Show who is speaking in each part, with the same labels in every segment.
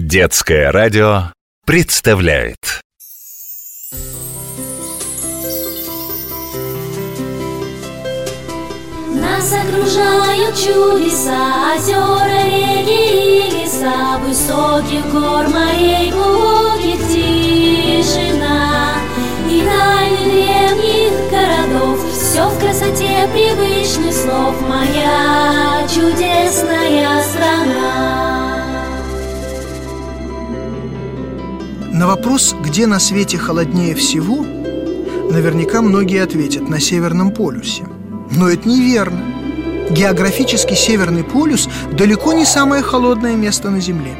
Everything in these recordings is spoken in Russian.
Speaker 1: Детское радио представляет.
Speaker 2: Нас окружают чудеса, озера, реки и леса Высоких гор, морей, глубоких тишина. И тайны древних городов Все в красоте привычных слов. Моя чудесная страна
Speaker 3: На вопрос, где на свете холоднее всего, наверняка многие ответят на Северном полюсе. Но это неверно. Географически Северный полюс далеко не самое холодное место на Земле.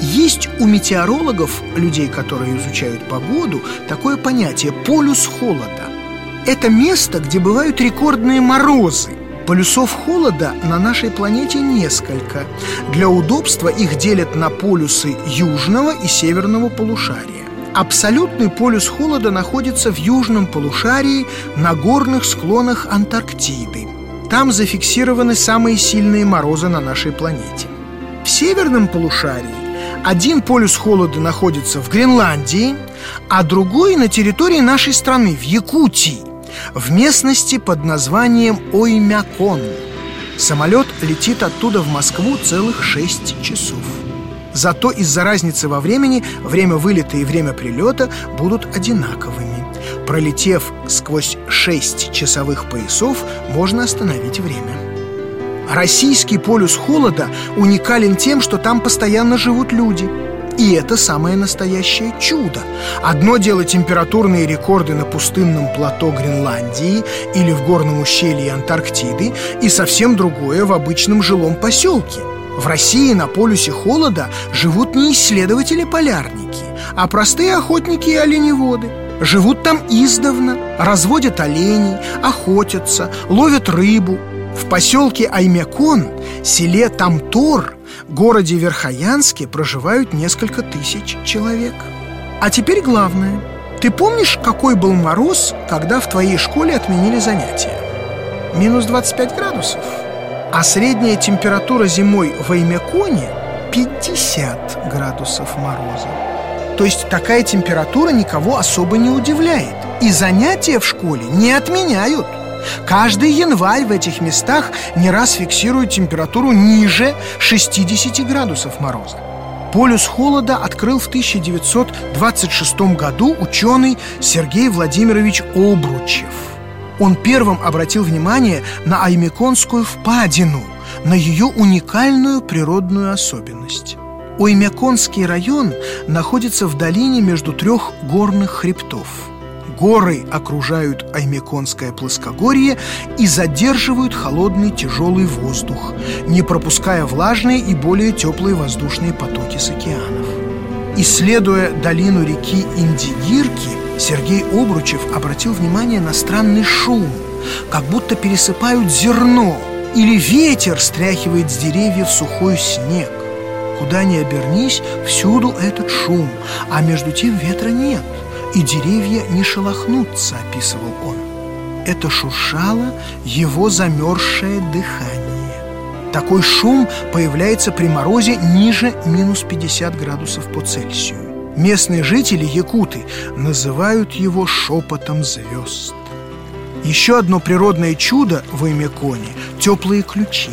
Speaker 3: Есть у метеорологов, людей, которые изучают погоду, такое понятие – полюс холода. Это место, где бывают рекордные морозы. Полюсов холода на нашей планете несколько. Для удобства их делят на полюсы южного и северного полушария. Абсолютный полюс холода находится в южном полушарии на горных склонах Антарктиды. Там зафиксированы самые сильные морозы на нашей планете. В северном полушарии один полюс холода находится в Гренландии, а другой на территории нашей страны, в Якутии в местности под названием Оймякон. Самолет летит оттуда в Москву целых 6 часов. Зато из-за разницы во времени время вылета и время прилета будут одинаковыми. Пролетев сквозь 6 часовых поясов, можно остановить время. Российский полюс холода уникален тем, что там постоянно живут люди – и это самое настоящее чудо. Одно дело температурные рекорды на пустынном плато Гренландии или в горном ущелье Антарктиды, и совсем другое в обычном жилом поселке. В России на полюсе холода живут не исследователи-полярники, а простые охотники и оленеводы. Живут там издавна, разводят оленей, охотятся, ловят рыбу. В поселке Аймякон, селе Тамтор – городе Верхоянске проживают несколько тысяч человек. А теперь главное. Ты помнишь, какой был мороз, когда в твоей школе отменили занятия? Минус 25 градусов. А средняя температура зимой в Аймяконе 50 градусов мороза. То есть такая температура никого особо не удивляет. И занятия в школе не отменяют. Каждый январь в этих местах не раз фиксирует температуру ниже 60 градусов мороза. Полюс холода открыл в 1926 году ученый Сергей Владимирович Обручев. Он первым обратил внимание на Аймеконскую впадину, на ее уникальную природную особенность. Оймяконский район находится в долине между трех горных хребтов – Горы окружают Аймеконское плоскогорье и задерживают холодный тяжелый воздух, не пропуская влажные и более теплые воздушные потоки с океанов. Исследуя долину реки Индигирки, Сергей Обручев обратил внимание на странный шум, как будто пересыпают зерно или ветер стряхивает с деревьев сухой снег. Куда ни обернись, всюду этот шум, а между тем ветра нет – и деревья не шелохнутся, описывал он. Это шуршало его замерзшее дыхание. Такой шум появляется при морозе ниже минус 50 градусов по Цельсию. Местные жители, якуты, называют его шепотом звезд. Еще одно природное чудо в Оймяконе – теплые ключи.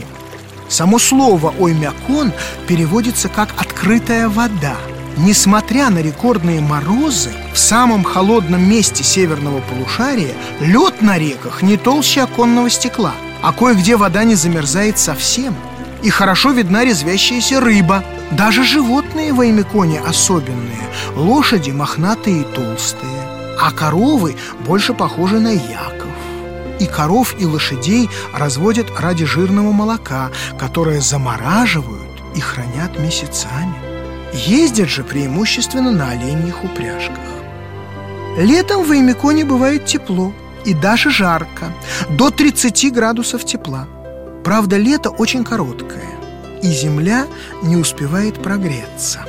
Speaker 3: Само слово «оймякон» переводится как «открытая вода», Несмотря на рекордные морозы, в самом холодном месте северного полушария лед на реках не толще оконного стекла, а кое-где вода не замерзает совсем. И хорошо видна резвящаяся рыба. Даже животные в Аймеконе особенные. Лошади мохнатые и толстые, а коровы больше похожи на яков. И коров, и лошадей разводят ради жирного молока, которое замораживают и хранят месяцами. Ездят же преимущественно на оленьих упряжках. Летом в Аймеконе бывает тепло и даже жарко, до 30 градусов тепла. Правда, лето очень короткое, и земля не успевает прогреться.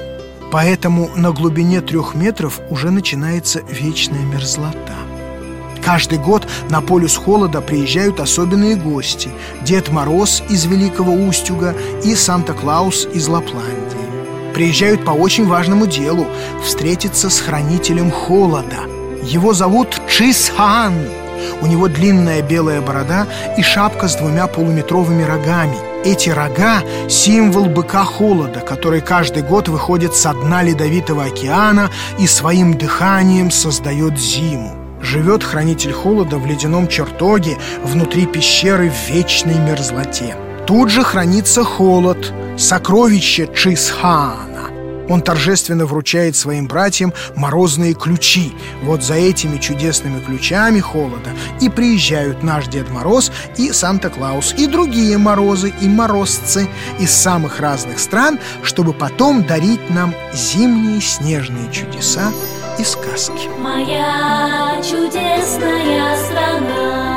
Speaker 3: Поэтому на глубине трех метров уже начинается вечная мерзлота. Каждый год на полюс холода приезжают особенные гости Дед Мороз из Великого Устюга и Санта-Клаус из Лапландии приезжают по очень важному делу Встретиться с хранителем холода Его зовут Чисхан У него длинная белая борода и шапка с двумя полуметровыми рогами эти рога – символ быка холода, который каждый год выходит со дна ледовитого океана и своим дыханием создает зиму. Живет хранитель холода в ледяном чертоге внутри пещеры в вечной мерзлоте. Тут же хранится холод, сокровище Чисхаана. Он торжественно вручает своим братьям морозные ключи. Вот за этими чудесными ключами холода и приезжают наш Дед Мороз и Санта-Клаус, и другие морозы и морозцы из самых разных стран, чтобы потом дарить нам зимние снежные чудеса и сказки.
Speaker 2: Моя чудесная страна